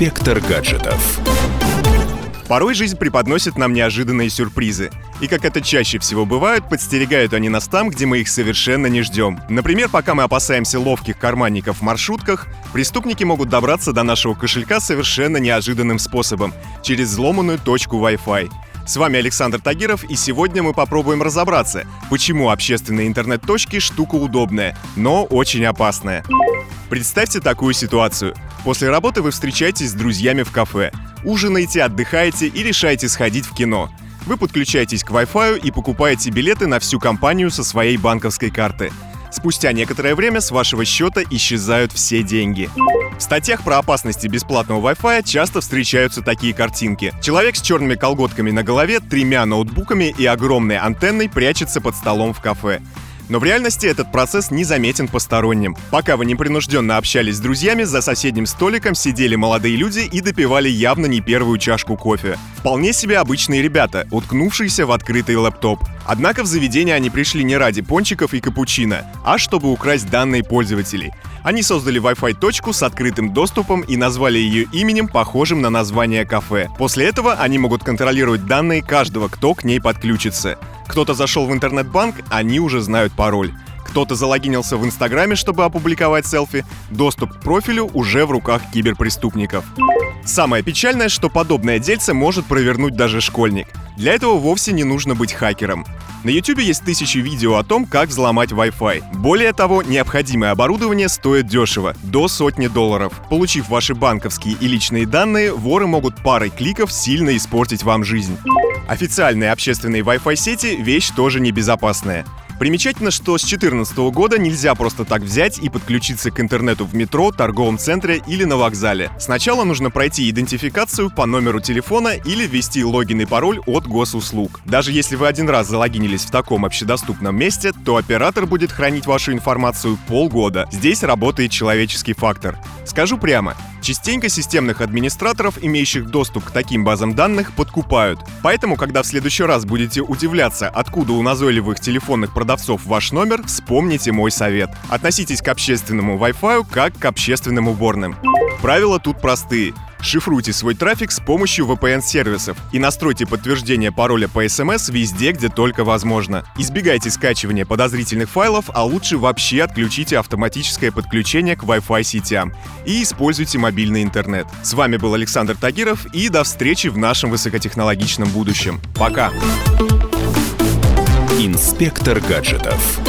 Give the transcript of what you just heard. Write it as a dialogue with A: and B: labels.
A: Инспектор гаджетов.
B: Порой жизнь преподносит нам неожиданные сюрпризы. И как это чаще всего бывает, подстерегают они нас там, где мы их совершенно не ждем. Например, пока мы опасаемся ловких карманников в маршрутках, преступники могут добраться до нашего кошелька совершенно неожиданным способом — через взломанную точку Wi-Fi. С вами Александр Тагиров, и сегодня мы попробуем разобраться, почему общественные интернет-точки штука удобная, но очень опасная. Представьте такую ситуацию. После работы вы встречаетесь с друзьями в кафе. Ужинаете, отдыхаете и решаете сходить в кино. Вы подключаетесь к Wi-Fi и покупаете билеты на всю компанию со своей банковской карты. Спустя некоторое время с вашего счета исчезают все деньги. В статьях про опасности бесплатного Wi-Fi часто встречаются такие картинки. Человек с черными колготками на голове, тремя ноутбуками и огромной антенной прячется под столом в кафе. Но в реальности этот процесс не заметен посторонним. Пока вы непринужденно общались с друзьями, за соседним столиком сидели молодые люди и допивали явно не первую чашку кофе. Вполне себе обычные ребята, уткнувшиеся в открытый лэптоп. Однако в заведение они пришли не ради пончиков и капучино, а чтобы украсть данные пользователей. Они создали Wi-Fi точку с открытым доступом и назвали ее именем, похожим на название кафе. После этого они могут контролировать данные каждого, кто к ней подключится. Кто-то зашел в интернет-банк, они уже знают пароль. Кто-то залогинился в Инстаграме, чтобы опубликовать селфи, доступ к профилю уже в руках киберпреступников. Самое печальное, что подобное дельце может провернуть даже школьник. Для этого вовсе не нужно быть хакером. На YouTube есть тысячи видео о том, как взломать Wi-Fi. Более того, необходимое оборудование стоит дешево, до сотни долларов. Получив ваши банковские и личные данные, воры могут парой кликов сильно испортить вам жизнь. Официальные общественные Wi-Fi сети — вещь тоже небезопасная. Примечательно, что с 2014 года нельзя просто так взять и подключиться к интернету в метро, торговом центре или на вокзале. Сначала нужно пройти идентификацию по номеру телефона или ввести логин и пароль от госуслуг. Даже если вы один раз залогинились в таком общедоступном месте, то оператор будет хранить вашу информацию полгода. Здесь работает человеческий фактор. Скажу прямо, Частенько системных администраторов, имеющих доступ к таким базам данных, подкупают. Поэтому, когда в следующий раз будете удивляться, откуда у назойливых телефонных продавцов ваш номер, вспомните мой совет. Относитесь к общественному Wi-Fi как к общественным уборным. Правила тут простые. Шифруйте свой трафик с помощью VPN-сервисов и настройте подтверждение пароля по SMS везде, где только возможно. Избегайте скачивания подозрительных файлов, а лучше вообще отключите автоматическое подключение к Wi-Fi сетям и используйте мобильный интернет. С вами был Александр Тагиров и до встречи в нашем высокотехнологичном будущем. Пока!
A: Инспектор гаджетов.